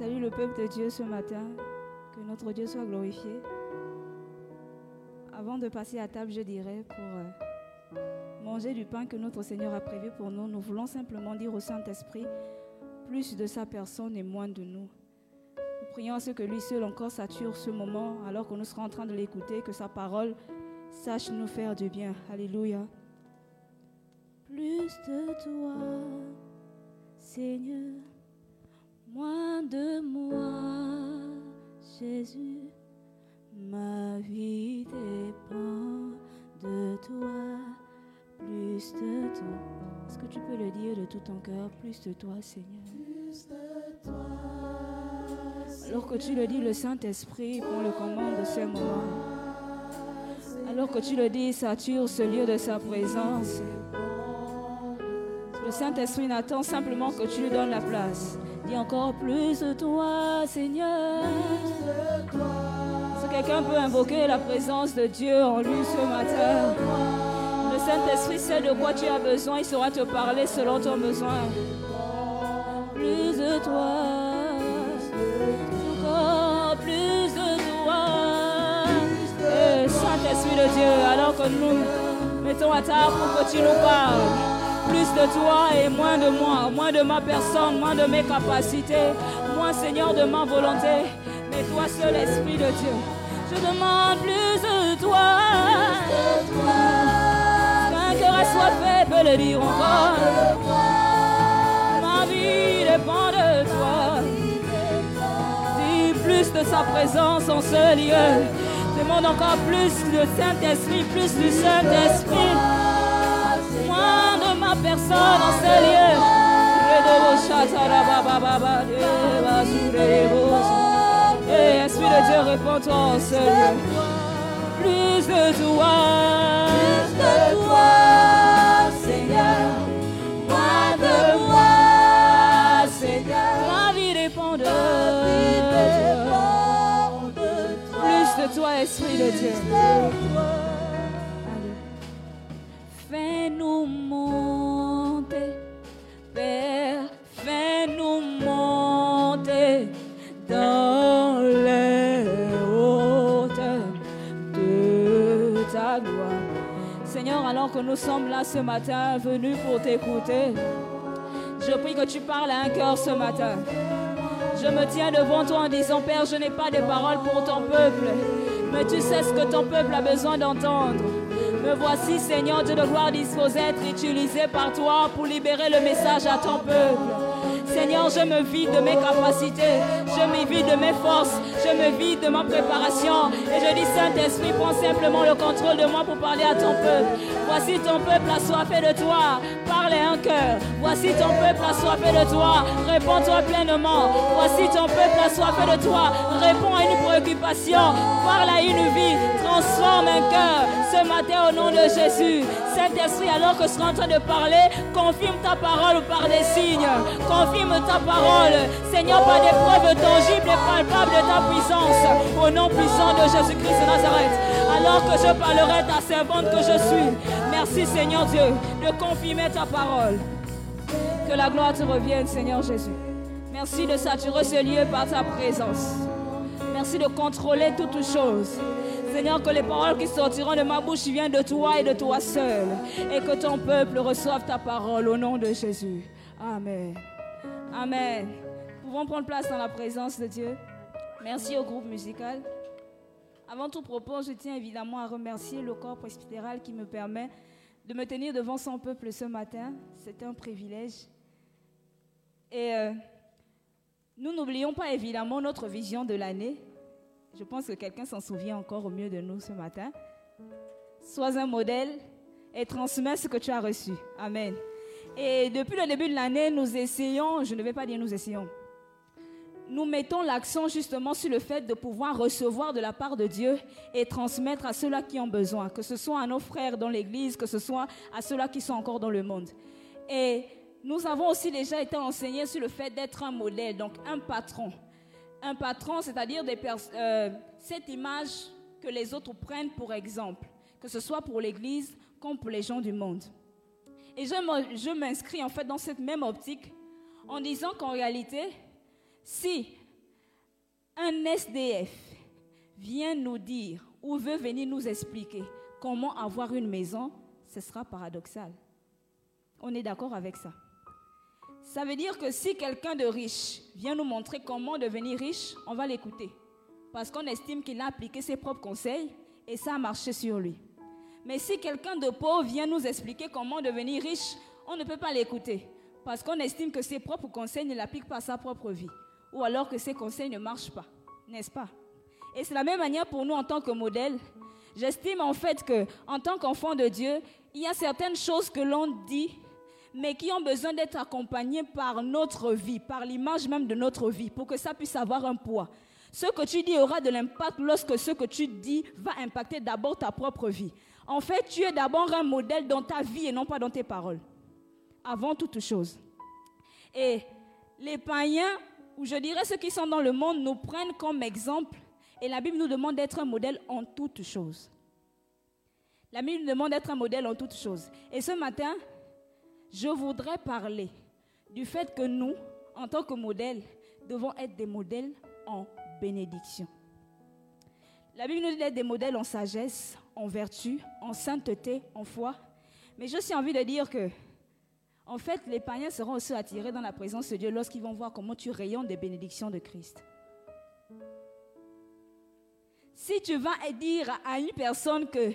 salue le peuple de Dieu ce matin. Que notre Dieu soit glorifié. Avant de passer à table, je dirais, pour euh, manger du pain que notre Seigneur a prévu pour nous, nous voulons simplement dire au Saint-Esprit plus de sa personne et moins de nous. Nous prions à ce que lui seul encore sature ce moment alors que nous serons en train de l'écouter, que sa parole sache nous faire du bien. Alléluia. Plus de toi, Seigneur, moins de moi, Jésus. Ma vie dépend de toi, plus de toi. Est-ce que tu peux le dire de tout ton cœur, plus de toi, Seigneur? Plus de toi. Alors que tu le dis, le Saint-Esprit prend le commande de ce moment. Alors que tu le dis, sature ce lieu de sa présence. Le Saint-Esprit n'attend simplement que tu lui donnes la place. Dis encore plus de toi, Seigneur. Si quelqu'un peut invoquer la présence de Dieu en lui ce matin, le Saint-Esprit sait de quoi tu as besoin, il saura te parler selon ton besoin. Plus de toi, encore plus de toi. Saint-Esprit de Dieu, alors que nous mettons à table pour que tu nous parles plus de toi et moins de moi, moins de ma personne, moins de mes capacités, moins Seigneur de ma volonté, mais toi seul Esprit de Dieu. Je demande plus de toi. Qu'un cœur fait, peut le dire encore. Ma vie dépend de toi. Dis plus de sa présence en ce lieu. Demande encore plus de Saint-Esprit, plus du Saint-Esprit personne en ce lieu. Et Esprit de Dieu, réponds-toi en ce lieu. Plus de toi, plus de toi, Seigneur. Moins de moi, Seigneur. Ma vie dépend de toi. Plus de toi, Esprit de Dieu. Fais-nous monter, alors que nous sommes là ce matin, venus pour t'écouter, je prie que tu parles à un cœur ce matin. Je me tiens devant toi en disant, Père, je n'ai pas de paroles pour ton peuple, mais tu sais ce que ton peuple a besoin d'entendre. Me voici, Seigneur de gloire, disposé être utilisé par toi pour libérer le message à ton peuple. Seigneur, je me vide de mes capacités, je me vide de mes forces, je me vide de ma préparation. Et je dis, Saint-Esprit, prends simplement le contrôle de moi pour parler à ton peuple. Voici ton peuple assoiffé de toi. Parle un cœur. Voici ton peuple assoiffé de toi. Réponds-toi pleinement. Voici ton peuple assoiffé de toi. Réponds à une préoccupation. Parle à une vie. Transforme un cœur. Ce matin, au nom de Jésus. Saint-Esprit, alors que je suis en train de parler, confirme ta parole par des signes. Confirme ta parole. Seigneur, par des preuves tangibles et palpables de ta puissance. Au nom puissant de Jésus-Christ de Nazareth. Alors que je parlerai ta servante que je suis. Merci, Seigneur Dieu, de confirmer ta parole. Que la gloire te revienne, Seigneur Jésus. Merci de saturer ce lieu par ta présence. Merci de contrôler toutes choses. Seigneur, que les paroles qui sortiront de ma bouche viennent de toi et de toi seul. Et que ton peuple reçoive ta parole au nom de Jésus. Amen. Amen. Pouvons prendre place dans la présence de Dieu. Merci au groupe musical. Avant tout propos, je tiens évidemment à remercier le corps presbytéral qui me permet de me tenir devant son peuple ce matin. C'est un privilège. Et euh, nous n'oublions pas évidemment notre vision de l'année. Je pense que quelqu'un s'en souvient encore au mieux de nous ce matin. Sois un modèle et transmets ce que tu as reçu. Amen. Et depuis le début de l'année, nous essayons, je ne vais pas dire nous essayons, nous mettons l'accent justement sur le fait de pouvoir recevoir de la part de Dieu et transmettre à ceux-là qui ont besoin, que ce soit à nos frères dans l'Église, que ce soit à ceux-là qui sont encore dans le monde. Et nous avons aussi déjà été enseignés sur le fait d'être un modèle, donc un patron. Un patron, c'est-à-dire euh, cette image que les autres prennent pour exemple, que ce soit pour l'Église comme pour les gens du monde. Et je m'inscris en fait dans cette même optique en disant qu'en réalité, si un SDF vient nous dire ou veut venir nous expliquer comment avoir une maison, ce sera paradoxal. On est d'accord avec ça. Ça veut dire que si quelqu'un de riche vient nous montrer comment devenir riche, on va l'écouter. Parce qu'on estime qu'il a appliqué ses propres conseils et ça a marché sur lui. Mais si quelqu'un de pauvre vient nous expliquer comment devenir riche, on ne peut pas l'écouter. Parce qu'on estime que ses propres conseils ne l'appliquent pas à sa propre vie. Ou alors que ses conseils ne marchent pas. N'est-ce pas? Et c'est la même manière pour nous en tant que modèle. J'estime en fait que, en tant qu'enfant de Dieu, il y a certaines choses que l'on dit, mais qui ont besoin d'être accompagnées par notre vie, par l'image même de notre vie, pour que ça puisse avoir un poids. Ce que tu dis aura de l'impact lorsque ce que tu dis va impacter d'abord ta propre vie. En fait, tu es d'abord un modèle dans ta vie et non pas dans tes paroles. Avant toute chose. Et les païens, ou je dirais ceux qui sont dans le monde, nous prennent comme exemple. Et la Bible nous demande d'être un modèle en toutes choses. La Bible nous demande d'être un modèle en toutes choses. Et ce matin, je voudrais parler du fait que nous, en tant que modèles, devons être des modèles en bénédiction. La Bible nous dit d'être des modèles en sagesse, en vertu, en sainteté, en foi. Mais j'ai aussi envie de dire que, en fait, les païens seront aussi attirés dans la présence de Dieu lorsqu'ils vont voir comment tu rayonnes des bénédictions de Christ. Si tu vas dire à une personne que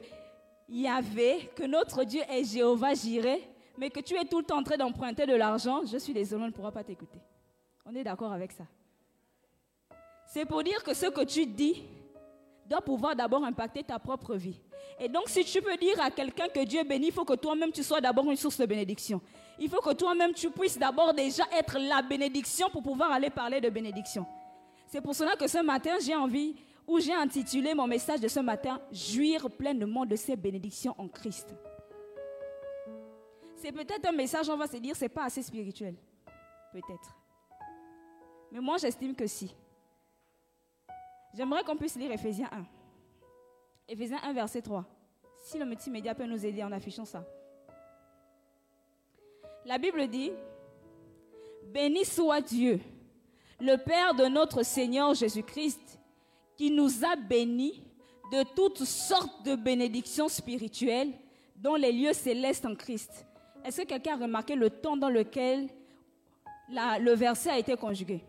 Yahvé, que notre Dieu est Jéhovah Jireh, mais que tu es tout le temps en train d'emprunter de l'argent, je suis désolé, on ne pourra pas t'écouter. On est d'accord avec ça. C'est pour dire que ce que tu dis doit pouvoir d'abord impacter ta propre vie. Et donc, si tu peux dire à quelqu'un que Dieu bénit, il faut que toi-même tu sois d'abord une source de bénédiction. Il faut que toi-même tu puisses d'abord déjà être la bénédiction pour pouvoir aller parler de bénédiction. C'est pour cela que ce matin, j'ai envie, ou j'ai intitulé mon message de ce matin, Jouir pleinement de ses bénédictions en Christ. C'est peut-être un message, on va se dire, c'est pas assez spirituel. Peut-être. Mais moi, j'estime que si. J'aimerais qu'on puisse lire Ephésiens 1. Ephésiens 1, verset 3. Si le multimédia peut nous aider en affichant ça. La Bible dit, Béni soit Dieu, le Père de notre Seigneur Jésus-Christ, qui nous a bénis de toutes sortes de bénédictions spirituelles dans les lieux célestes en Christ. Est-ce que quelqu'un a remarqué le temps dans lequel le verset a été conjugué?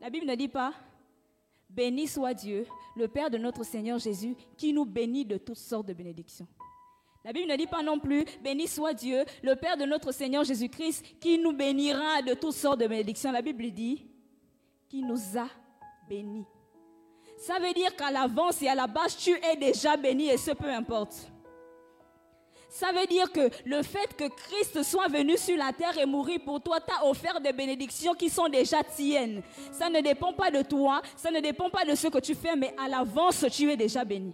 La Bible ne dit pas Béni soit Dieu, le Père de notre Seigneur Jésus, qui nous bénit de toutes sortes de bénédictions. La Bible ne dit pas non plus, béni soit Dieu, le Père de notre Seigneur Jésus-Christ, qui nous bénira de toutes sortes de bénédictions. La Bible dit, qui nous a bénis. Ça veut dire qu'à l'avance et à la base, tu es déjà béni et ce peu importe. Ça veut dire que le fait que Christ soit venu sur la terre et mourir pour toi t'a offert des bénédictions qui sont déjà tiennes. Ça ne dépend pas de toi, ça ne dépend pas de ce que tu fais, mais à l'avance, tu es déjà béni.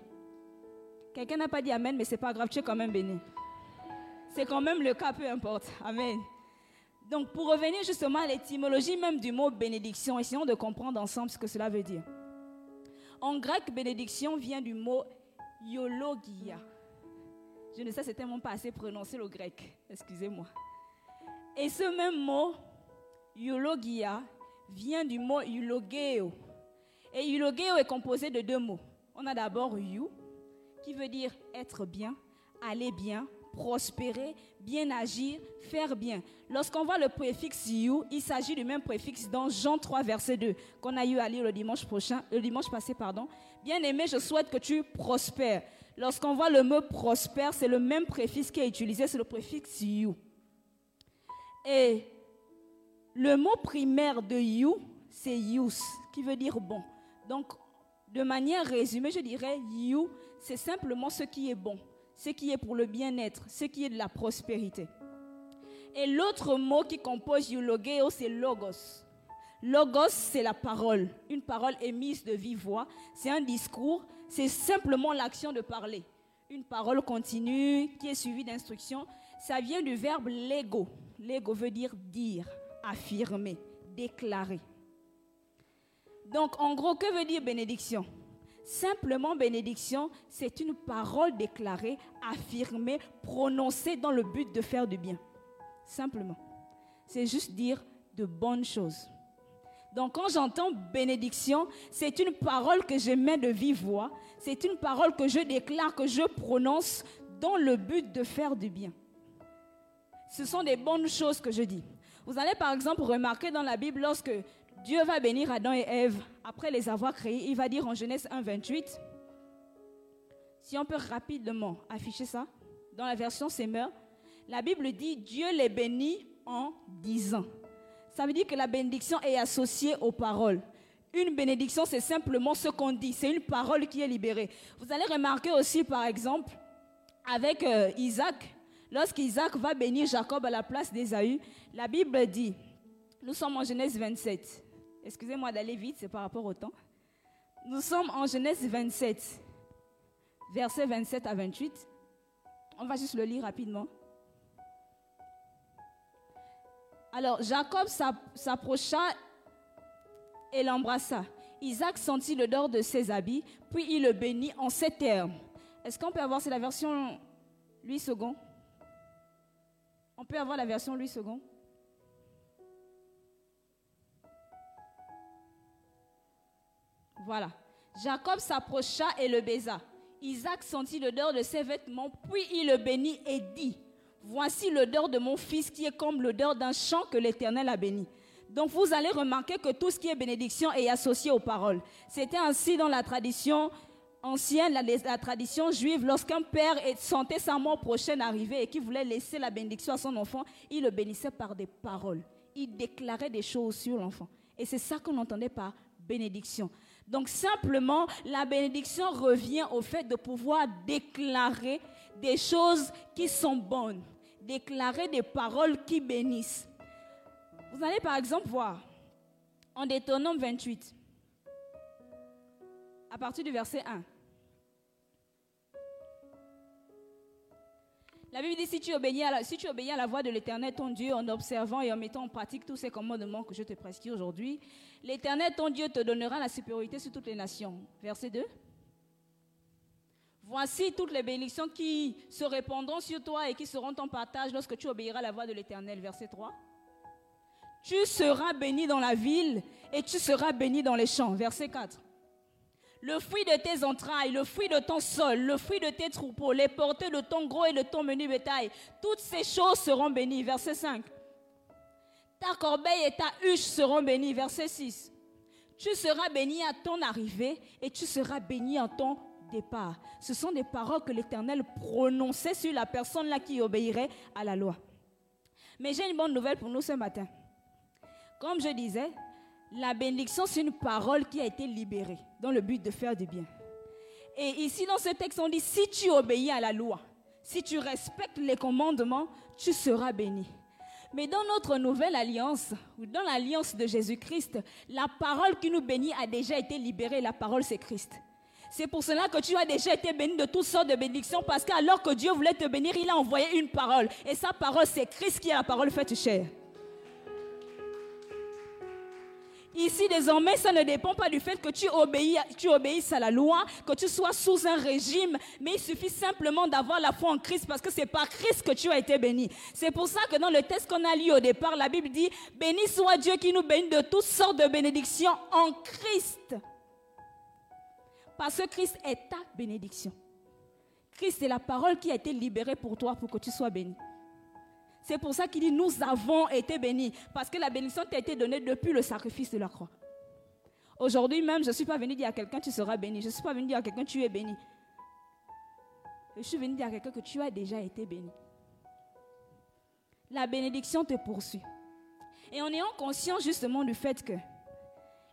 Quelqu'un n'a pas dit Amen, mais c'est pas grave, tu es quand même béni. C'est quand même le cas, peu importe. Amen. Donc, pour revenir justement à l'étymologie même du mot bénédiction, essayons de comprendre ensemble ce que cela veut dire. En grec, bénédiction vient du mot yologia je ne sais certainement pas assez prononcer le grec. Excusez-moi. Et ce même mot, eulogia, vient du mot eulogeo. Et eulogeo est composé de deux mots. On a d'abord you, qui veut dire être bien, aller bien, prospérer, bien agir, faire bien. Lorsqu'on voit le préfixe you, il s'agit du même préfixe dans Jean 3, verset 2, qu'on a eu à lire le dimanche prochain, le dimanche passé, pardon. Bien aimé, je souhaite que tu prospères. Lorsqu'on voit le mot prospère, c'est le même préfixe qui est utilisé, c'est le préfixe you. Et le mot primaire de you, c'est use, qui veut dire bon. Donc, de manière résumée, je dirais you, c'est simplement ce qui est bon, ce qui est pour le bien-être, ce qui est de la prospérité. Et l'autre mot qui compose eulogeo, c'est logos. Logos, c'est la parole, une parole émise de vive voix. C'est un discours, c'est simplement l'action de parler. Une parole continue qui est suivie d'instructions. Ça vient du verbe lego. Lego veut dire dire, affirmer, déclarer. Donc, en gros, que veut dire bénédiction? Simplement, bénédiction, c'est une parole déclarée, affirmée, prononcée dans le but de faire du bien. Simplement. C'est juste dire de bonnes choses. Donc quand j'entends bénédiction, c'est une parole que je mets de vive voix, c'est une parole que je déclare, que je prononce dans le but de faire du bien. Ce sont des bonnes choses que je dis. Vous allez par exemple remarquer dans la Bible, lorsque Dieu va bénir Adam et Ève, après les avoir créés, il va dire en Genèse 1, 28, si on peut rapidement afficher ça, dans la version Semeur, la Bible dit Dieu les bénit en disant. Ça veut dire que la bénédiction est associée aux paroles. Une bénédiction, c'est simplement ce qu'on dit. C'est une parole qui est libérée. Vous allez remarquer aussi, par exemple, avec euh, Isaac, lorsqu'Isaac va bénir Jacob à la place d'Ésaü, la Bible dit, nous sommes en Genèse 27. Excusez-moi d'aller vite, c'est par rapport au temps. Nous sommes en Genèse 27, versets 27 à 28. On va juste le lire rapidement. Alors Jacob s'approcha et l'embrassa. Isaac sentit l'odeur de ses habits, puis il le bénit en ces termes. Est-ce qu'on peut avoir, c'est la version Louis II On peut avoir la version Louis II Voilà. Jacob s'approcha et le baisa. Isaac sentit l'odeur de ses vêtements, puis il le bénit et dit, Voici l'odeur de mon fils qui est comme l'odeur d'un champ que l'Éternel a béni. Donc vous allez remarquer que tout ce qui est bénédiction est associé aux paroles. C'était ainsi dans la tradition ancienne, la, tradition juive, lorsqu'un père sentait sa mort prochaine arriver et qu'il voulait laisser la bénédiction à son enfant, il le bénissait par des paroles. Il déclarait des choses sur l'enfant. Et c'est ça qu'on entendait par bénédiction. Donc simplement, la bénédiction revient au fait de pouvoir déclarer des choses qui sont bonnes, déclarer des paroles qui bénissent. Vous allez par exemple voir en Deutéronome 28, à partir du verset 1. La Bible dit si tu, obéis à la, si tu obéis à la voix de l'Éternel, ton Dieu, en observant et en mettant en pratique tous ces commandements que je te prescris aujourd'hui, l'Éternel, ton Dieu, te donnera la supériorité sur toutes les nations. Verset 2. Voici toutes les bénédictions qui se répandront sur toi et qui seront ton partage lorsque tu obéiras à la voix de l'Éternel. Verset 3. Tu seras béni dans la ville et tu seras béni dans les champs. Verset 4 le fruit de tes entrailles, le fruit de ton sol, le fruit de tes troupeaux, les portées de ton gros et de ton menu bétail, toutes ces choses seront bénies. Verset 5. Ta corbeille et ta huche seront bénies. Verset 6. Tu seras béni à ton arrivée et tu seras béni en ton Ce sont des paroles que l'Éternel prononçait sur la personne là qui obéirait à la loi. Mais j'ai une bonne nouvelle pour nous ce matin. Comme je disais, la bénédiction, c'est une parole qui a été libérée dans le but de faire du bien. Et ici, dans ce texte, on dit, si tu obéis à la loi, si tu respectes les commandements, tu seras béni. Mais dans notre nouvelle alliance, ou dans l'alliance de Jésus-Christ, la parole qui nous bénit a déjà été libérée. La parole, c'est Christ. C'est pour cela que tu as déjà été béni de toutes sortes de bénédictions, parce qu'alors que Dieu voulait te bénir, il a envoyé une parole. Et sa parole, c'est Christ qui est la parole faite chère. Ici, désormais, ça ne dépend pas du fait que tu, tu obéisses à la loi, que tu sois sous un régime, mais il suffit simplement d'avoir la foi en Christ parce que c'est par Christ que tu as été béni. C'est pour ça que dans le texte qu'on a lu au départ, la Bible dit, béni soit Dieu qui nous bénit de toutes sortes de bénédictions en Christ. Parce que Christ est ta bénédiction. Christ est la parole qui a été libérée pour toi pour que tu sois béni. C'est pour ça qu'il dit, nous avons été bénis. Parce que la bénédiction t'a été donnée depuis le sacrifice de la croix. Aujourd'hui même, je ne suis pas venu dire à quelqu'un, tu seras béni. Je ne suis pas venu dire à quelqu'un, tu es béni. Je suis venu dire à quelqu'un que tu as déjà été béni. La bénédiction te poursuit. Et en ayant conscience justement du fait que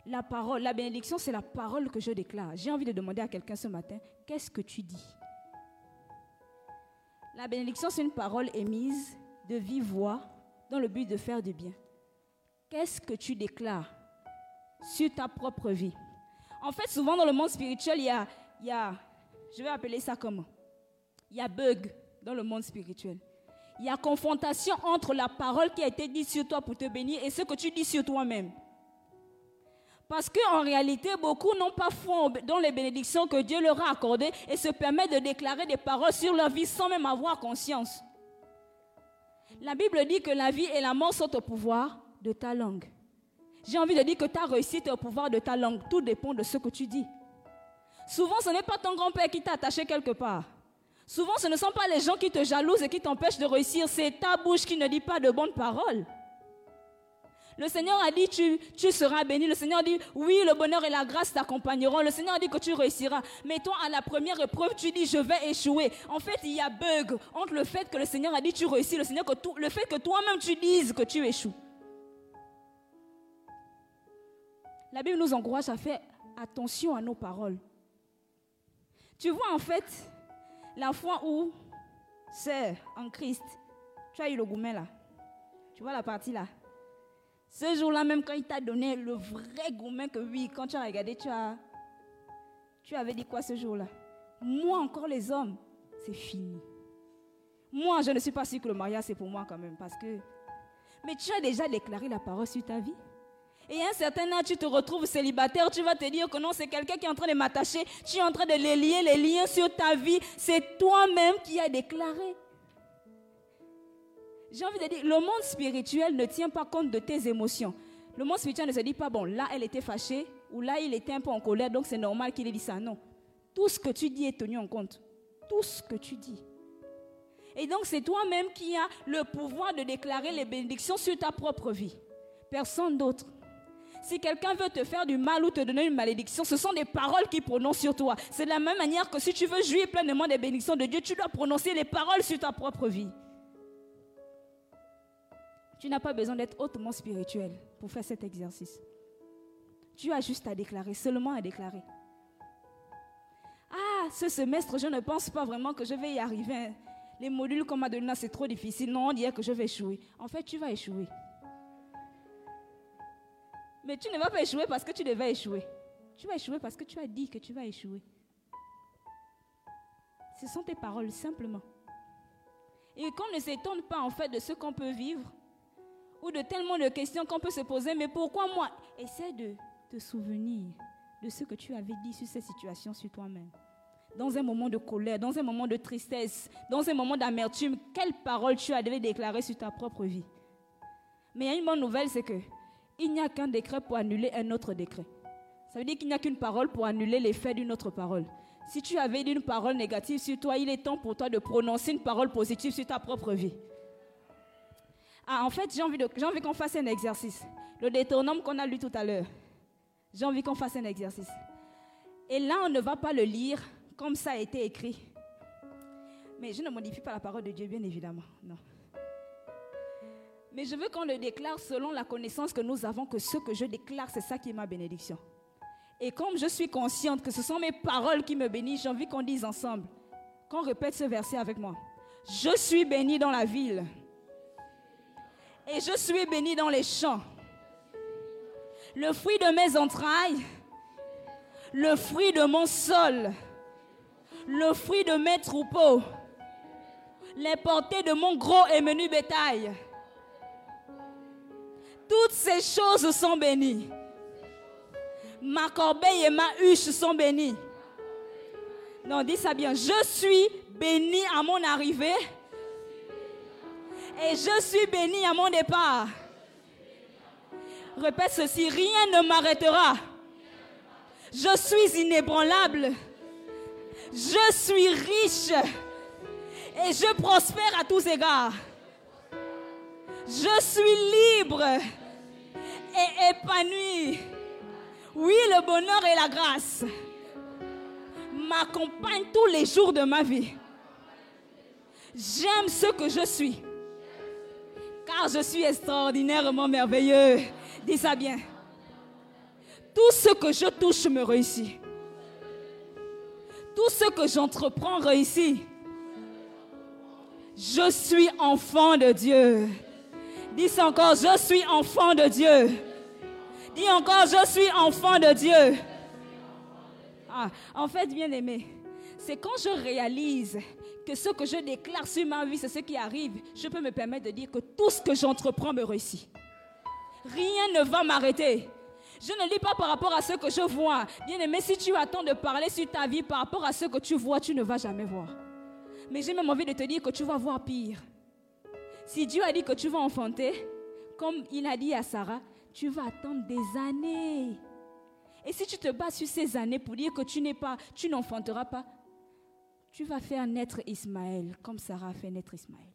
la parole, la bénédiction, c'est la parole que je déclare. J'ai envie de demander à quelqu'un ce matin, qu'est-ce que tu dis? La bénédiction, c'est une parole émise de vive voix dans le but de faire du bien. Qu'est-ce que tu déclares sur ta propre vie? En fait, souvent dans le monde spirituel, il y a, il y a je vais appeler ça comment? Il y a bug dans le monde spirituel. Il y a confrontation entre la parole qui a été dite sur toi pour te bénir et ce que tu dis sur toi-même. Parce qu'en réalité, beaucoup n'ont pas foi dans les bénédictions que Dieu leur a accordées et se permettent de déclarer des paroles sur leur vie sans même avoir conscience. La Bible dit que la vie et la mort sont au pouvoir de ta langue. J'ai envie de dire que ta réussite est au pouvoir de ta langue. Tout dépend de ce que tu dis. Souvent, ce n'est pas ton grand-père qui t'a attaché quelque part. Souvent, ce ne sont pas les gens qui te jalousent et qui t'empêchent de réussir. C'est ta bouche qui ne dit pas de bonnes paroles. Le Seigneur a dit, tu, tu seras béni. Le Seigneur dit, oui, le bonheur et la grâce t'accompagneront. Le Seigneur dit que tu réussiras. Mais toi, à la première épreuve, tu dis, je vais échouer. En fait, il y a bug entre le fait que le Seigneur a dit, tu réussis, le, Seigneur que le fait que toi-même, tu dises que tu échoues. La Bible nous encourage à faire attention à nos paroles. Tu vois, en fait, la fois où, c'est en Christ, tu as eu le gourmet là. Tu vois la partie là. Ce jour-là, même quand il t'a donné le vrai gourmet que oui, quand tu as regardé, tu as. Tu avais dit quoi ce jour-là? Moi, encore les hommes, c'est fini. Moi, je ne suis pas sûr que le mariage, c'est pour moi quand même. Parce que. Mais tu as déjà déclaré la parole sur ta vie. Et à un certain âge, tu te retrouves célibataire, tu vas te dire que non, c'est quelqu'un qui est en train de m'attacher, tu es en train de les lier, les liens sur ta vie, c'est toi-même qui as déclaré. J'ai envie de dire, le monde spirituel ne tient pas compte de tes émotions. Le monde spirituel ne se dit pas, bon, là, elle était fâchée, ou là, il était un peu en colère, donc c'est normal qu'il ait dit ça. Non. Tout ce que tu dis est tenu en compte. Tout ce que tu dis. Et donc, c'est toi-même qui as le pouvoir de déclarer les bénédictions sur ta propre vie. Personne d'autre. Si quelqu'un veut te faire du mal ou te donner une malédiction, ce sont des paroles qu'il prononce sur toi. C'est de la même manière que si tu veux jouir pleinement des bénédictions de Dieu, tu dois prononcer les paroles sur ta propre vie. Tu n'as pas besoin d'être hautement spirituel pour faire cet exercice. Tu as juste à déclarer, seulement à déclarer. Ah, ce semestre, je ne pense pas vraiment que je vais y arriver. Les modules qu'on m'a donnés, c'est trop difficile. Non, on dirait que je vais échouer. En fait, tu vas échouer. Mais tu ne vas pas échouer parce que tu devais échouer. Tu vas échouer parce que tu as dit que tu vas échouer. Ce sont tes paroles, simplement. Et qu'on ne s'étonne pas en fait de ce qu'on peut vivre ou de tellement de questions qu'on peut se poser. Mais pourquoi moi? Essaie de te souvenir de ce que tu avais dit sur cette situation sur toi-même. Dans un moment de colère, dans un moment de tristesse, dans un moment d'amertume, quelle parole tu avais déclaré sur ta propre vie? Mais il y a une bonne nouvelle, c'est que il n'y a qu'un décret pour annuler un autre décret. Ça veut dire qu'il n'y a qu'une parole pour annuler l'effet d'une autre parole. Si tu avais dit une parole négative sur toi, il est temps pour toi de prononcer une parole positive sur ta propre vie. Ah, en fait, j'ai envie, qu'on fasse un exercice. Le détournement qu'on a lu tout à l'heure. J'ai envie qu'on fasse un exercice. Et là, on ne va pas le lire comme ça a été écrit. Mais je ne modifie pas la parole de Dieu, bien évidemment. Non. Mais je veux qu'on le déclare selon la connaissance que nous avons, que ce que je déclare, c'est ça qui est ma bénédiction. Et comme je suis consciente que ce sont mes paroles qui me bénissent, j'ai envie qu'on dise ensemble, qu'on répète ce verset avec moi. Je suis béni dans la ville. Et je suis béni dans les champs. Le fruit de mes entrailles, le fruit de mon sol, le fruit de mes troupeaux, les portées de mon gros et menu bétail toutes ces choses sont bénies. Ma corbeille et ma huche sont bénies. Non, dis ça bien. Je suis béni à mon arrivée. Et je suis béni à mon départ. Répète ceci, rien ne m'arrêtera. Je suis inébranlable. Je suis riche. Et je prospère à tous égards. Je suis libre et épanoui. Oui, le bonheur et la grâce m'accompagnent tous les jours de ma vie. J'aime ce que je suis. Je suis extraordinairement merveilleux. Dis ça bien. Tout ce que je touche me réussit. Tout ce que j'entreprends réussit. Je suis enfant de Dieu. Dis encore, je suis enfant de Dieu. Dis encore, je suis enfant de Dieu. Ah, en fait, bien aimé, c'est quand je réalise que ce que je déclare sur ma vie, c'est ce qui arrive, je peux me permettre de dire que tout ce que j'entreprends me réussit. Rien ne va m'arrêter. Je ne dis pas par rapport à ce que je vois. Bien aimé, si tu attends de parler sur ta vie par rapport à ce que tu vois, tu ne vas jamais voir. Mais j'ai même envie de te dire que tu vas voir pire. Si Dieu a dit que tu vas enfanter, comme il a dit à Sarah, tu vas attendre des années. Et si tu te bats sur ces années pour dire que tu n'es pas, tu n'enfanteras pas, tu vas faire naître Ismaël comme Sarah a fait naître Ismaël.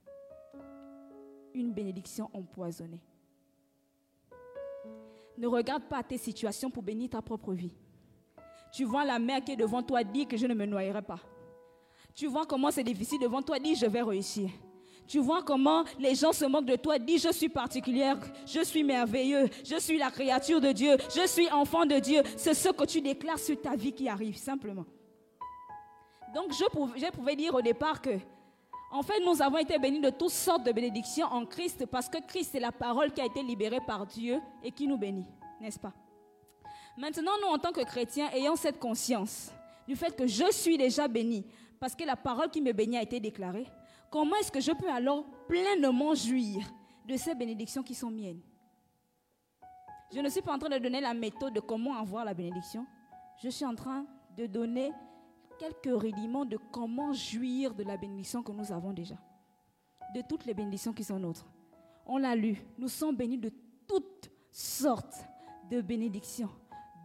Une bénédiction empoisonnée. Ne regarde pas tes situations pour bénir ta propre vie. Tu vois la mer qui est devant toi, dis que je ne me noyerai pas. Tu vois comment c'est difficile devant toi, dis je vais réussir. Tu vois comment les gens se moquent de toi, dis je suis particulière, je suis merveilleux, je suis la créature de Dieu, je suis enfant de Dieu. C'est ce que tu déclares sur ta vie qui arrive, simplement. Donc je pouvais, dire au départ que, en fait, nous avons été bénis de toutes sortes de bénédictions en Christ parce que Christ est la parole qui a été libérée par Dieu et qui nous bénit, n'est-ce pas? Maintenant, nous, en tant que chrétiens, ayant cette conscience du fait que je suis déjà béni parce que la parole qui me bénit a été déclarée, comment est-ce que je peux alors pleinement jouir de ces bénédictions qui sont miennes? Je ne suis pas en train de donner la méthode de comment avoir la bénédiction. Je suis en train de donner quelques rudiments de comment jouir de la bénédiction que nous avons déjà. De toutes les bénédictions qui sont nôtres. On l'a lu, nous sommes bénis de toutes sortes de bénédictions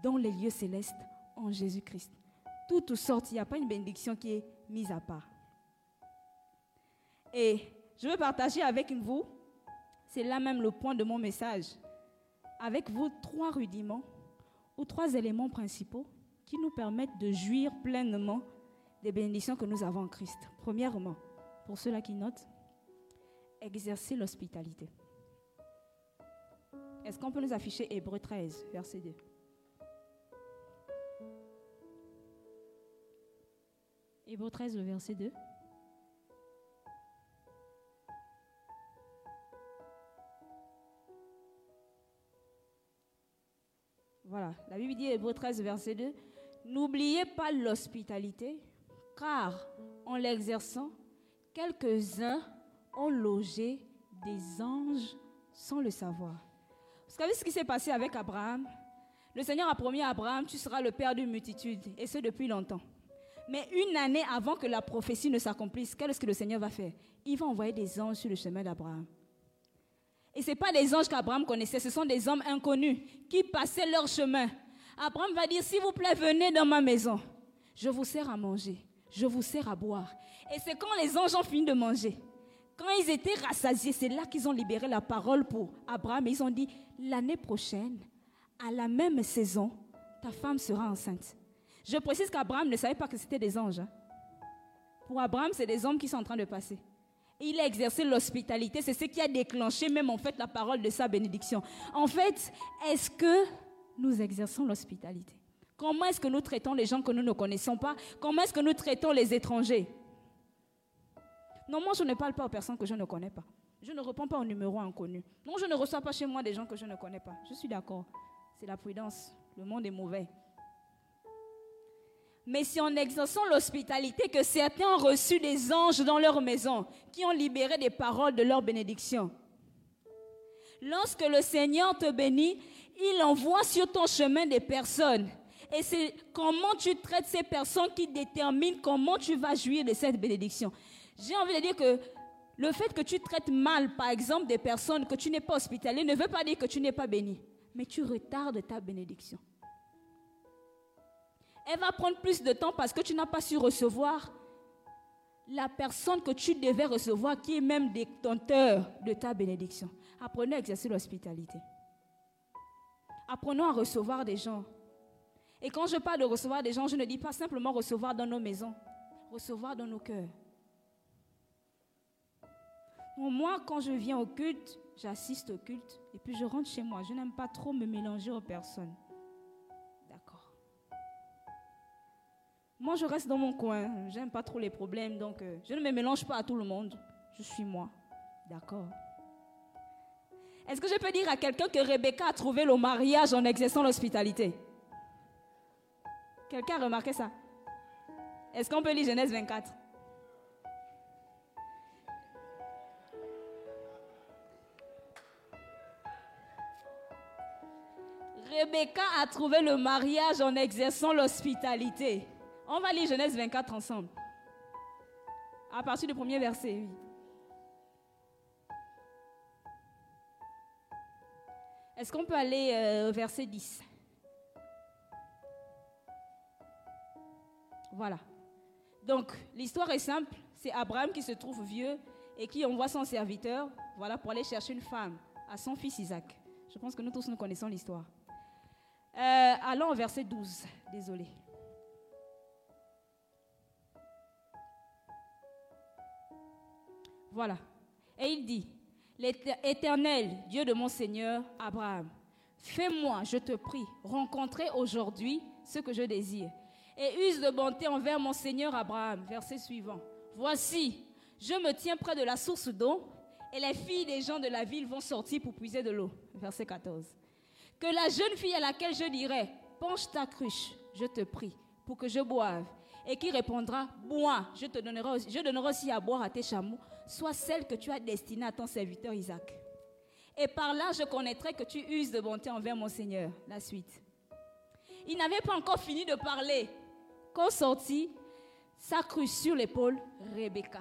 dans les lieux célestes en Jésus-Christ. Toutes sortes, il n'y a pas une bénédiction qui est mise à part. Et je veux partager avec vous, c'est là même le point de mon message, avec vous trois rudiments ou trois éléments principaux qui nous permettent de jouir pleinement des bénédictions que nous avons en Christ. Premièrement, pour ceux-là qui notent, exercer l'hospitalité. Est-ce qu'on peut nous afficher Hébreu 13, verset 2 Hébreu 13, le verset 2. Voilà, la Bible dit, Hébreu 13, verset 2, N'oubliez pas l'hospitalité, car en l'exerçant, quelques-uns ont logé des anges sans le savoir. Vous savez ce qui s'est passé avec Abraham? Le Seigneur a promis à Abraham, tu seras le père d'une multitude, et ce depuis longtemps. Mais une année avant que la prophétie ne s'accomplisse, qu'est-ce que le Seigneur va faire? Il va envoyer des anges sur le chemin d'Abraham. Et ce pas des anges qu'Abraham connaissait, ce sont des hommes inconnus qui passaient leur chemin. Abraham va dire, s'il vous plaît, venez dans ma maison. Je vous sers à manger, je vous sers à boire. Et c'est quand les anges ont fini de manger, quand ils étaient rassasiés, c'est là qu'ils ont libéré la parole pour Abraham. Et ils ont dit, l'année prochaine, à la même saison, ta femme sera enceinte. Je précise qu'Abraham ne savait pas que c'était des anges. Hein. Pour Abraham, c'est des hommes qui sont en train de passer. Il a exercé l'hospitalité, c'est ce qui a déclenché même en fait la parole de sa bénédiction. En fait, est-ce que nous exerçons l'hospitalité Comment est-ce que nous traitons les gens que nous ne connaissons pas? Comment est-ce que nous traitons les étrangers? Non, moi je ne parle pas aux personnes que je ne connais pas. Je ne réponds pas aux numéros inconnus. Non, je ne reçois pas chez moi des gens que je ne connais pas. Je suis d'accord. C'est la prudence. Le monde est mauvais. Mais c'est en exerçant l'hospitalité que certains ont reçu des anges dans leur maison, qui ont libéré des paroles de leur bénédiction. Lorsque le Seigneur te bénit, il envoie sur ton chemin des personnes. Et c'est comment tu traites ces personnes qui déterminent comment tu vas jouir de cette bénédiction. J'ai envie de dire que le fait que tu traites mal, par exemple, des personnes que tu n'es pas hospitalier ne veut pas dire que tu n'es pas béni, mais tu retardes ta bénédiction elle va prendre plus de temps parce que tu n'as pas su recevoir la personne que tu devais recevoir, qui est même détenteur de ta bénédiction. Apprenez à exercer l'hospitalité. Apprenons à recevoir des gens. Et quand je parle de recevoir des gens, je ne dis pas simplement recevoir dans nos maisons, recevoir dans nos cœurs. moi, quand je viens au culte, j'assiste au culte et puis je rentre chez moi. Je n'aime pas trop me mélanger aux personnes. Moi, je reste dans mon coin. J'aime pas trop les problèmes, donc euh, je ne me mélange pas à tout le monde. Je suis moi. D'accord. Est-ce que je peux dire à quelqu'un que Rebecca a trouvé le mariage en exerçant l'hospitalité? Quelqu'un a remarqué ça? Est-ce qu'on peut lire Genèse 24 Rebecca a trouvé le mariage en exerçant l'hospitalité. On va lire Genèse 24 ensemble. À partir du premier verset, oui. Est-ce qu'on peut aller euh, au verset 10 Voilà. Donc, l'histoire est simple. C'est Abraham qui se trouve vieux et qui envoie son serviteur pour aller chercher une femme à son fils Isaac. Je pense que nous tous nous connaissons l'histoire. Euh, allons au verset 12. Désolé. Voilà. Et il dit, L'Éternel, Dieu de mon Seigneur Abraham, fais-moi, je te prie, rencontrer aujourd'hui ce que je désire. Et use de bonté envers mon Seigneur Abraham. Verset suivant. Voici, je me tiens près de la source d'eau, et les filles des gens de la ville vont sortir pour puiser de l'eau. Verset 14. Que la jeune fille à laquelle je dirai, penche ta cruche, je te prie, pour que je boive, et qui répondra, bois, je te donnerai, je donnerai aussi à boire à tes chameaux, soit celle que tu as destinée à ton serviteur Isaac. Et par là, je connaîtrai que tu uses de bonté envers mon Seigneur. La suite. Il n'avait pas encore fini de parler quand sortit sa crue sur l'épaule Rebecca,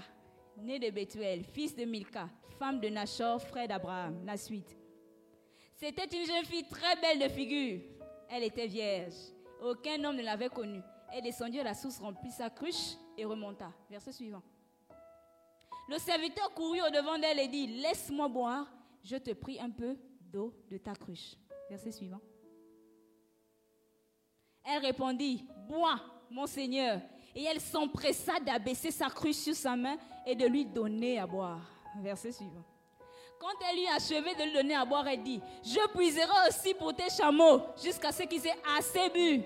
née de Bethuel, fils de Milka, femme de Nachor, frère d'Abraham. La suite. C'était une jeune fille très belle de figure. Elle était vierge. Aucun homme ne l'avait connue. Elle descendit à la source, remplit sa cruche et remonta. Verset suivant. Le serviteur courut au-devant d'elle et dit, laisse-moi boire, je te prie un peu d'eau de ta cruche. Verset suivant. Elle répondit, bois, mon Seigneur. Et elle s'empressa d'abaisser sa cruche sur sa main et de lui donner à boire. Verset suivant. Quand elle lui achevé de lui donner à boire, elle dit, je puiserai aussi pour tes chameaux jusqu'à ce qu'ils aient assez bu.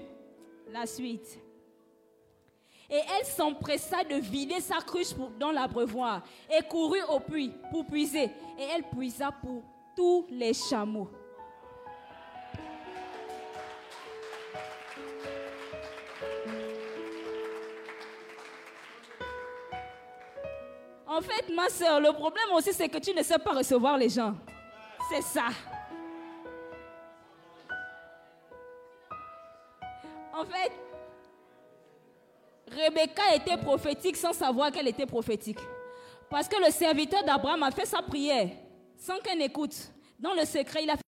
La suite. Et elle s'empressa de vider sa cruche dans l'abreuvoir et courut au puits pour puiser. Et elle puisa pour tous les chameaux. En fait, ma soeur, le problème aussi, c'est que tu ne sais pas recevoir les gens. C'est ça. En fait, Rebecca était prophétique sans savoir qu'elle était prophétique. Parce que le serviteur d'Abraham a fait sa prière sans qu'elle écoute. Dans le secret, il a fait.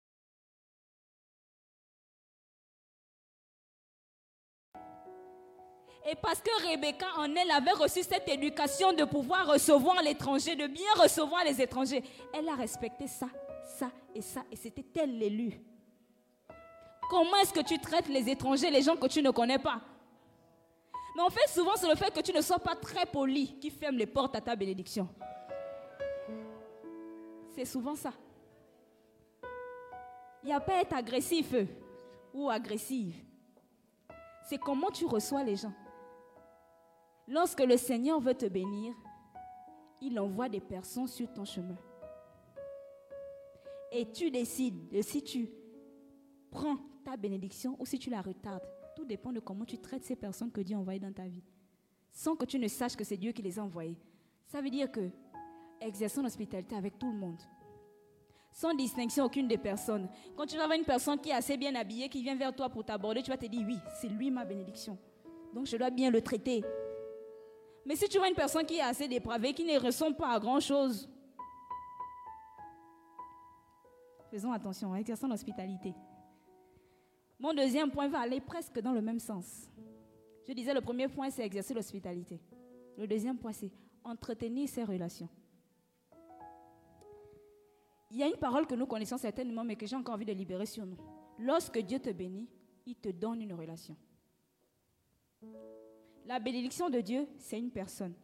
Et parce que Rebecca en elle avait reçu cette éducation de pouvoir recevoir l'étranger, de bien recevoir les étrangers, elle a respecté ça, ça et ça, et c'était elle l'élu. Comment est-ce que tu traites les étrangers, les gens que tu ne connais pas? Mais en fait, souvent, c'est le fait que tu ne sois pas très poli qui ferme les portes à ta bénédiction. C'est souvent ça. Il n'y a pas à être agressif ou agressive. C'est comment tu reçois les gens. Lorsque le Seigneur veut te bénir, il envoie des personnes sur ton chemin. Et tu décides de si tu prends ta bénédiction ou si tu la retardes. Tout dépend de comment tu traites ces personnes que Dieu a envoyées dans ta vie. Sans que tu ne saches que c'est Dieu qui les a envoyées. Ça veut dire que exerçons l'hospitalité avec tout le monde. Sans distinction aucune des personnes. Quand tu vas voir une personne qui est assez bien habillée, qui vient vers toi pour t'aborder, tu vas te dire oui, c'est lui ma bénédiction. Donc je dois bien le traiter. Mais si tu vois une personne qui est assez dépravée, qui ne ressemble pas à grand chose, faisons attention, exerçons l'hospitalité. Mon deuxième point va aller presque dans le même sens. Je disais, le premier point, c'est exercer l'hospitalité. Le deuxième point, c'est entretenir ses relations. Il y a une parole que nous connaissons certainement, mais que j'ai encore envie de libérer sur nous. Lorsque Dieu te bénit, il te donne une relation. La bénédiction de Dieu, c'est une personne.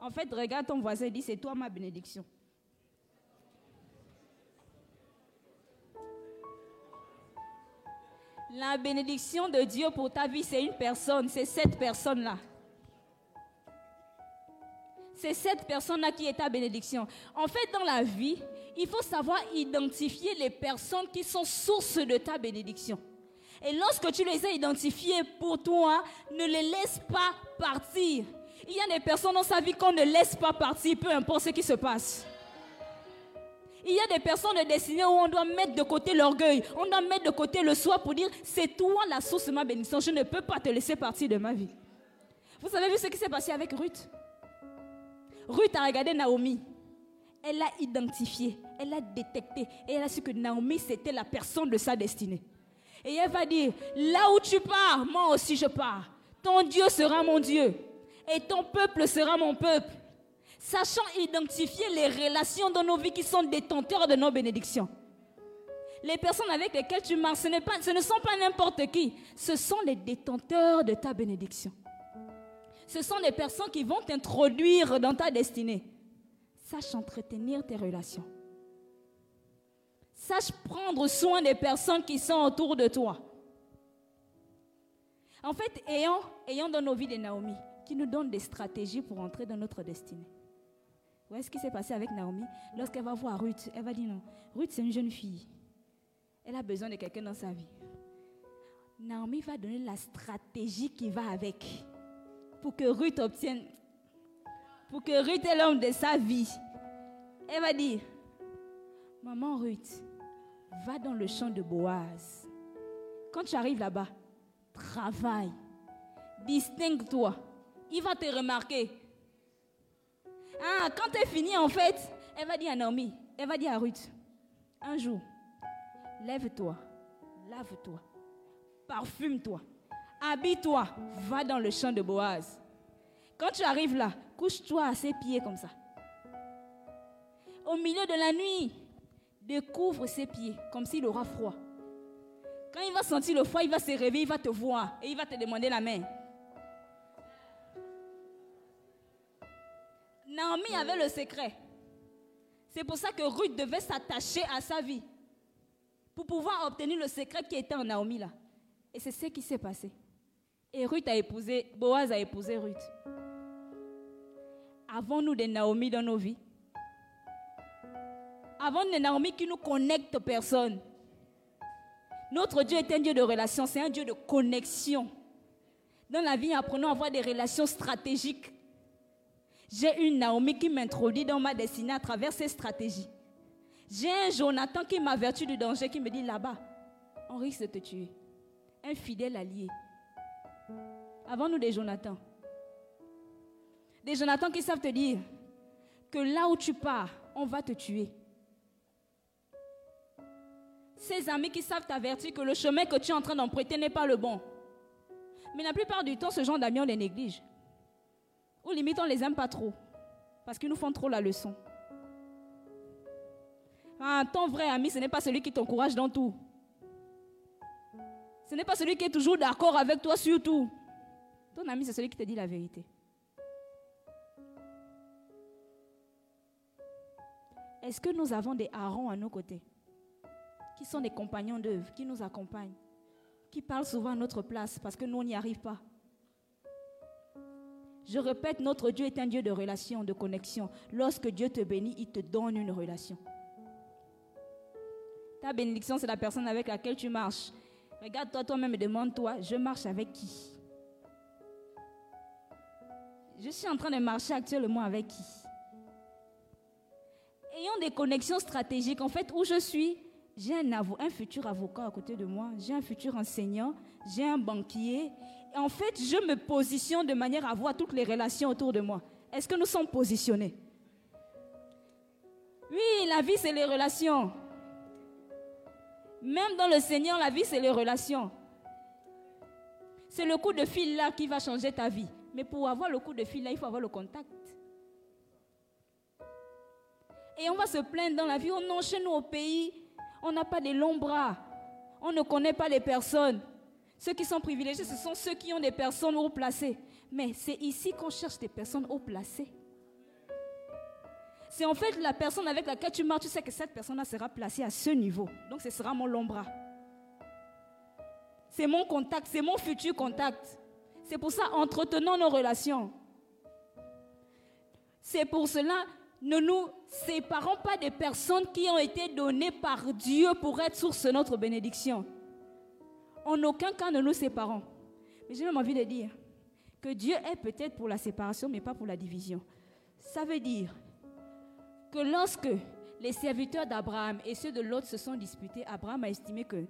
En fait, regarde ton voisin et dis, c'est toi ma bénédiction. La bénédiction de Dieu pour ta vie, c'est une personne, c'est cette personne-là. C'est cette personne-là qui est ta bénédiction. En fait, dans la vie, il faut savoir identifier les personnes qui sont source de ta bénédiction. Et lorsque tu les as identifiées pour toi, ne les laisse pas partir. Il y a des personnes dans sa vie qu'on ne laisse pas partir, peu importe ce qui se passe. Il y a des personnes de destinée où on doit mettre de côté l'orgueil, on doit mettre de côté le soi pour dire c'est toi la source de ma bénédiction, je ne peux pas te laisser partir de ma vie. Vous avez vu ce qui s'est passé avec Ruth? Ruth a regardé Naomi. elle a identifié, elle a détecté et elle a su que Naomi, c'était la personne de sa destinée. Et elle va dire, là où tu pars, moi aussi je pars. Ton Dieu sera mon Dieu et ton peuple sera mon peuple. Sachant identifier les relations dans nos vies qui sont détenteurs de nos bénédictions. Les personnes avec lesquelles tu marches, ce, ne sont pas n'importe qui, ce sont les détenteurs de ta bénédiction. Ce sont des personnes qui vont t'introduire dans ta destinée. Sache entretenir tes relations. Sache prendre soin des personnes qui sont autour de toi. En fait, ayons, ayons dans nos vies des Naomi qui nous donnent des stratégies pour entrer dans notre destinée. Voyez ce qui s'est passé avec Naomi Lorsqu'elle va voir Ruth, elle va dire non, Ruth c'est une jeune fille. Elle a besoin de quelqu'un dans sa vie. Naomi va donner la stratégie qui va avec pour que Ruth obtienne, pour que Ruth est l'homme de sa vie. Elle va dire, maman Ruth, va dans le champ de Boaz. Quand tu arrives là-bas, travaille, distingue-toi. Il va te remarquer. Ah, quand tu es fini, en fait, elle va dire à Naomi, elle va dire à Ruth, un jour, lève-toi, lave-toi, parfume-toi, habille-toi, va dans le champ de Boaz. Quand tu arrives là, couche-toi à ses pieds comme ça. Au milieu de la nuit, découvre ses pieds comme s'il aura froid. Quand il va sentir le froid, il va se réveiller, il va te voir et il va te demander la main. Naomi avait le secret. C'est pour ça que Ruth devait s'attacher à sa vie pour pouvoir obtenir le secret qui était en Naomi là. Et c'est ce qui s'est passé. Et Ruth a épousé, Boaz a épousé Ruth. Avons-nous des Naomi dans nos vies? Avons-nous des Naomi qui nous connectent aux personnes? Notre Dieu est un Dieu de relation, c'est un Dieu de connexion. Dans la vie, apprenons à avoir des relations stratégiques. J'ai une Naomi qui m'introduit dans ma destinée à travers ces stratégies. J'ai un Jonathan qui m'avertit du danger, qui me dit là-bas, on risque de te tuer. Un fidèle allié. Avons-nous des Jonathan Des Jonathan qui savent te dire que là où tu pars, on va te tuer. Ces amis qui savent t'avertir que le chemin que tu es en train d'emprunter n'est pas le bon. Mais la plupart du temps, ce genre d'amis, on les néglige. Ou limite, on les aime pas trop. Parce qu'ils nous font trop la leçon. Ah, ton vrai ami, ce n'est pas celui qui t'encourage dans tout. Ce n'est pas celui qui est toujours d'accord avec toi sur tout. Ton ami, c'est celui qui te dit la vérité. Est-ce que nous avons des harons à nos côtés qui sont des compagnons d'œuvre, qui nous accompagnent, qui parlent souvent à notre place parce que nous, on n'y arrive pas? Je répète, notre Dieu est un Dieu de relation, de connexion. Lorsque Dieu te bénit, il te donne une relation. Ta bénédiction, c'est la personne avec laquelle tu marches. Regarde-toi toi-même et demande-toi, je marche avec qui? Je suis en train de marcher actuellement avec qui? Ayant des connexions stratégiques. En fait, où je suis, j'ai un, futur avocat à côté de moi, j'ai un futur enseignant, j'ai un banquier. Et en fait, je me positionne de manière à voir toutes les relations autour de moi. Est-ce que nous sommes positionnés? Oui, la vie, c'est les relations. Même dans le Seigneur, la vie, c'est les relations. C'est le coup de fil là qui va changer ta vie. Mais pour avoir le coup de fil là, il faut avoir le contact. Et on va se plaindre dans la vie. Oh non, chez nous au pays, on n'a pas de longs bras. On ne connaît pas les personnes. Ceux qui sont privilégiés, ce sont ceux qui ont des personnes haut placées. Mais c'est ici qu'on cherche des personnes haut placées. C'est en fait la personne avec laquelle tu marches, tu sais que cette personne-là sera placée à ce niveau. Donc ce sera mon long bras. C'est mon contact, c'est mon futur contact. C'est pour ça, entretenons nos relations. C'est pour cela, ne nous séparons pas des personnes qui ont été données par Dieu pour être source de notre bénédiction. En aucun cas, ne nous séparons. Mais j'ai même envie de dire que Dieu est peut-être pour la séparation, mais pas pour la division. Ça veut dire que lorsque les serviteurs d'Abraham et ceux de l'autre se sont disputés, Abraham a estimé que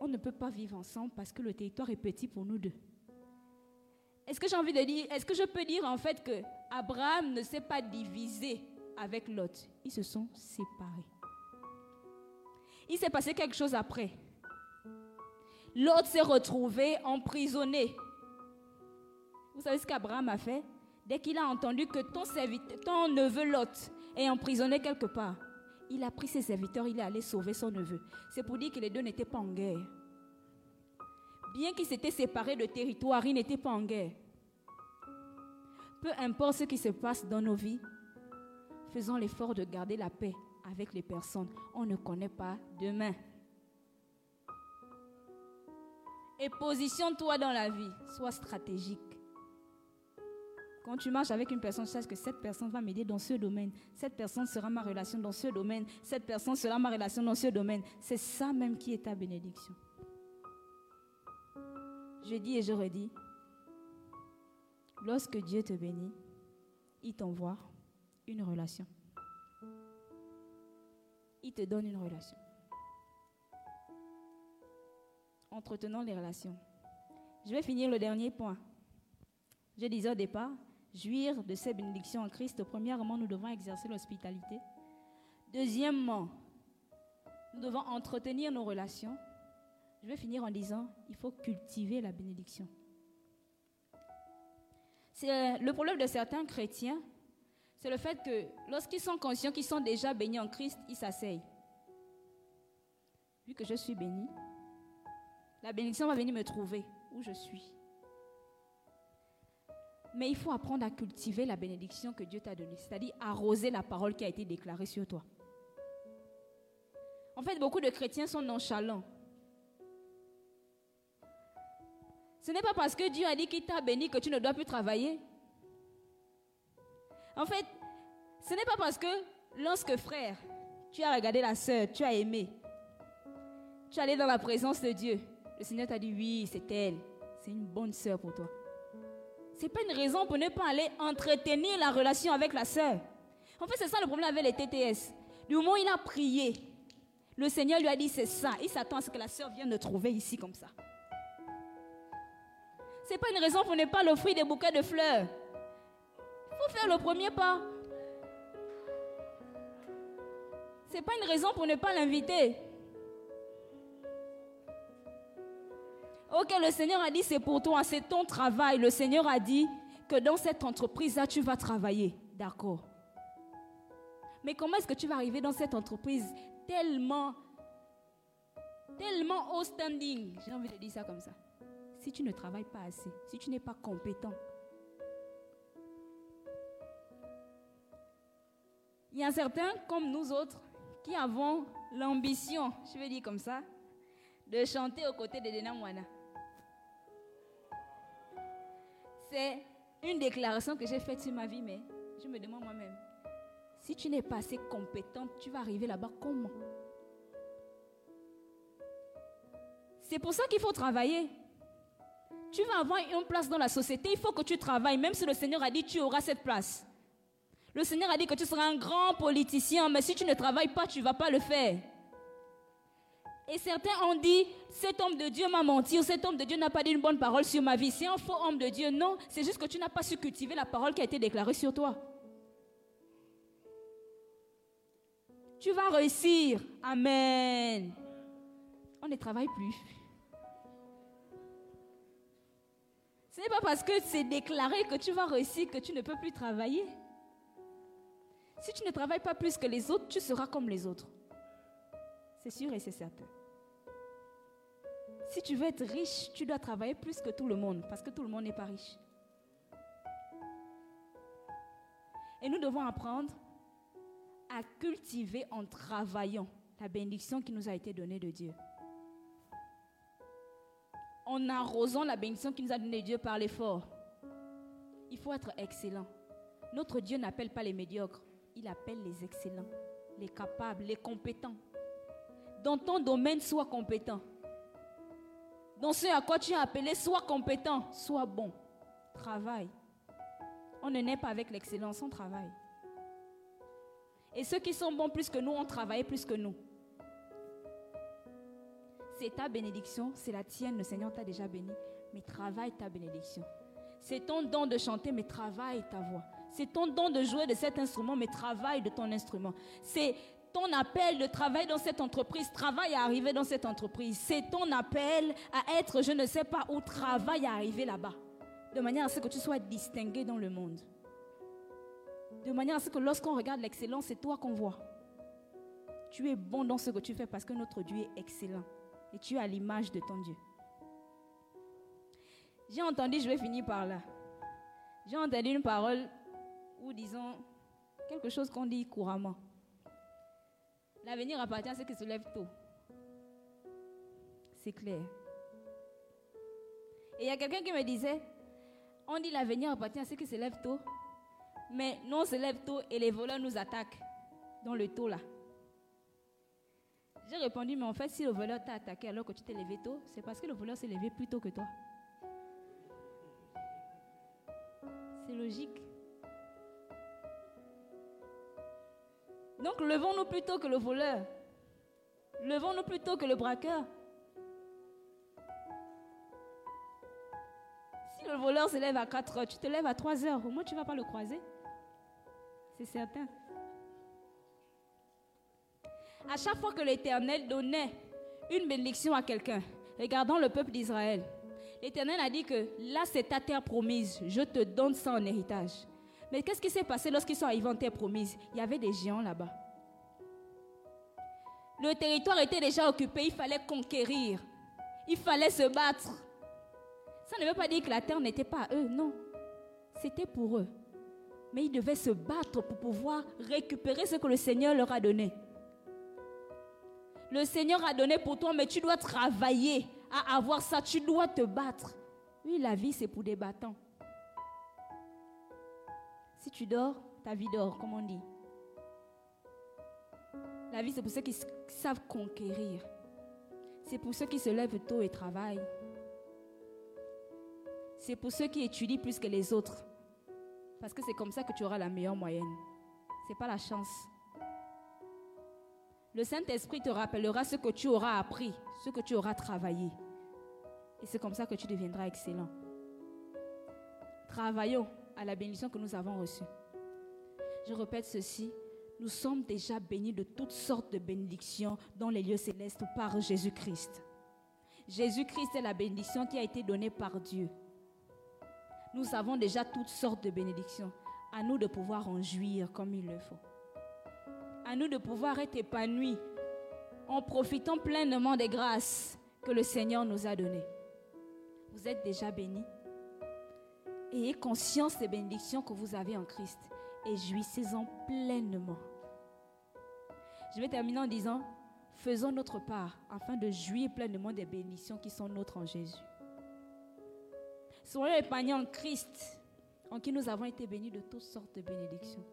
on ne peut pas vivre ensemble parce que le territoire est petit pour nous deux. Est-ce que j'ai envie de dire, est-ce que je peux dire en fait que Abraham ne s'est pas divisé avec Lot, ils se sont séparés. Il s'est passé quelque chose après. Lot s'est retrouvé emprisonné. Vous savez ce qu'Abraham a fait? Dès qu'il a entendu que ton, ton neveu Lot est emprisonné quelque part, il a pris ses serviteurs, il est allé sauver son neveu. C'est pour dire que les deux n'étaient pas en guerre. Bien qu'ils s'étaient séparés de territoire, ils n'étaient pas en guerre. Peu importe ce qui se passe dans nos vies, faisons l'effort de garder la paix avec les personnes. On ne connaît pas demain. Et positionne-toi dans la vie, sois stratégique. Quand tu marches avec une personne, sache que cette personne va m'aider dans ce domaine. Cette personne sera ma relation dans ce domaine. Cette personne sera ma relation dans ce domaine. C'est ça même qui est ta bénédiction. Je dis et je redis, lorsque Dieu te bénit, il t'envoie une relation. Il te donne une relation. Entretenons les relations. Je vais finir le dernier point. Je disais au départ, jouir de ces bénédictions en Christ. Premièrement, nous devons exercer l'hospitalité. Deuxièmement, nous devons entretenir nos relations. Je vais finir en disant, il faut cultiver la bénédiction. C'est le problème de certains chrétiens, c'est le fait que lorsqu'ils sont conscients qu'ils sont déjà bénis en Christ, ils s'asseyent. Vu que je suis béni, la bénédiction va venir me trouver où je suis. Mais il faut apprendre à cultiver la bénédiction que Dieu t'a donnée, c'est-à-dire arroser la parole qui a été déclarée sur toi. En fait, beaucoup de chrétiens sont nonchalants. Ce n'est pas parce que Dieu a dit qu'il t'a béni que tu ne dois plus travailler. En fait, ce n'est pas parce que lorsque frère, tu as regardé la sœur, tu as aimé, tu es allé dans la présence de Dieu, le Seigneur t'a dit oui, c'est elle, c'est une bonne sœur pour toi. Ce n'est pas une raison pour ne pas aller entretenir la relation avec la sœur. En fait, c'est ça le problème avec les TTS. Du moment où il a prié, le Seigneur lui a dit c'est ça. Il s'attend à ce que la sœur vienne le trouver ici comme ça. Ce n'est pas une raison pour ne pas l'offrir des bouquets de fleurs. Il faut faire le premier pas. Ce n'est pas une raison pour ne pas l'inviter. Ok, le Seigneur a dit c'est pour toi, c'est ton travail. Le Seigneur a dit que dans cette entreprise-là, tu vas travailler. D'accord. Mais comment est-ce que tu vas arriver dans cette entreprise tellement, tellement haut standing? J'ai envie de dire ça comme ça. Si tu ne travailles pas assez, si tu n'es pas compétent. Il y a certains, comme nous autres, qui avons l'ambition, je vais dire comme ça, de chanter aux côtés de Dena Mwana. C'est une déclaration que j'ai faite sur ma vie, mais je me demande moi-même, si tu n'es pas assez compétente, tu vas arriver là-bas comment? C'est pour ça qu'il faut travailler. Tu vas avoir une place dans la société, il faut que tu travailles, même si le Seigneur a dit tu auras cette place. Le Seigneur a dit que tu seras un grand politicien, mais si tu ne travailles pas, tu ne vas pas le faire. Et certains ont dit, cet homme de Dieu m'a menti ou cet homme de Dieu n'a pas dit une bonne parole sur ma vie. C'est un faux homme de Dieu. Non, c'est juste que tu n'as pas su cultiver la parole qui a été déclarée sur toi. Tu vas réussir. Amen. On ne travaille plus. Ce n'est pas parce que c'est déclaré que tu vas réussir que tu ne peux plus travailler. Si tu ne travailles pas plus que les autres, tu seras comme les autres. C'est sûr et c'est certain. Si tu veux être riche, tu dois travailler plus que tout le monde, parce que tout le monde n'est pas riche. Et nous devons apprendre à cultiver en travaillant la bénédiction qui nous a été donnée de Dieu. En arrosant la bénédiction qui nous a donnée Dieu par l'effort. Il faut être excellent. Notre Dieu n'appelle pas les médiocres, il appelle les excellents, les capables, les compétents. Dans ton domaine, sois compétent. Dans ce à quoi tu es appelé, sois compétent, sois bon. Travaille. On ne naît pas avec l'excellence, on travaille. Et ceux qui sont bons plus que nous ont travaillé plus que nous. C'est ta bénédiction, c'est la tienne, le Seigneur t'a déjà béni. Mais travaille ta bénédiction. C'est ton don de chanter, mais travaille ta voix. C'est ton don de jouer de cet instrument, mais travaille de ton instrument. C'est ton appel de travailler dans cette entreprise, travaille à arriver dans cette entreprise. C'est ton appel à être, je ne sais pas où, travaille à arriver là-bas. De manière à ce que tu sois distingué dans le monde. De manière à ce que lorsqu'on regarde l'excellence, c'est toi qu'on voit. Tu es bon dans ce que tu fais parce que notre Dieu est excellent. Et tu es à l'image de ton Dieu. J'ai entendu, je vais finir par là. J'ai entendu une parole ou disons quelque chose qu'on dit couramment. L'avenir appartient à ceux qui se lèvent tôt. C'est clair. Et il y a quelqu'un qui me disait, on dit l'avenir appartient à ceux qui se lèvent tôt, mais nous on se lève tôt et les voleurs nous attaquent dans le tôt là. J'ai répondu, mais en fait, si le voleur t'a attaqué alors que tu t'es levé tôt, c'est parce que le voleur s'est levé plus tôt que toi. C'est logique. Donc levons-nous plutôt que le voleur. Levons-nous plutôt que le braqueur. Si le voleur se lève à 4 heures, tu te lèves à 3 heures, au moins tu ne vas pas le croiser. C'est certain. À chaque fois que l'Éternel donnait une bénédiction à quelqu'un, regardons le peuple d'Israël. L'Éternel a dit que là, c'est ta terre promise. Je te donne ça en héritage. Mais qu'est-ce qui s'est passé lorsqu'ils sont arrivés en terre promise? Il y avait des géants là-bas. Le territoire était déjà occupé, il fallait conquérir. Il fallait se battre. Ça ne veut pas dire que la terre n'était pas à eux, non. C'était pour eux. Mais ils devaient se battre pour pouvoir récupérer ce que le Seigneur leur a donné. Le Seigneur a donné pour toi, mais tu dois travailler à avoir ça. Tu dois te battre. Oui, la vie, c'est pour des battants. Si tu dors, ta vie dort, comme on dit. La vie, c'est pour ceux qui savent conquérir. C'est pour ceux qui se lèvent tôt et travaillent. C'est pour ceux qui étudient plus que les autres. Parce que c'est comme ça que tu auras la meilleure moyenne. Ce n'est pas la chance. Le Saint-Esprit te rappellera ce que tu auras appris, ce que tu auras travaillé. Et c'est comme ça que tu deviendras excellent. Travaillons à la bénédiction que nous avons reçue. Je répète ceci, nous sommes déjà bénis de toutes sortes de bénédictions dans les lieux célestes par Jésus-Christ. Jésus-Christ est la bénédiction qui a été donnée par Dieu. Nous avons déjà toutes sortes de bénédictions. À nous de pouvoir en jouir comme il le faut. À nous de pouvoir être épanouis en profitant pleinement des grâces que le Seigneur nous a données. Vous êtes déjà bénis. Ayez conscience des bénédictions que vous avez en Christ et jouissez-en pleinement. Je vais terminer en disant, faisons notre part afin de jouir pleinement des bénédictions qui sont nôtres en Jésus. Soyons épargnés en Christ, en qui nous avons été bénis de toutes sortes de bénédictions.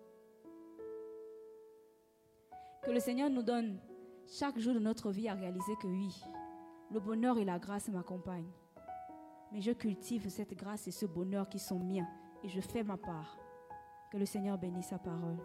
Que le Seigneur nous donne chaque jour de notre vie à réaliser que oui, le bonheur et la grâce m'accompagnent. Mais je cultive cette grâce et ce bonheur qui sont miens et je fais ma part. Que le Seigneur bénisse sa parole.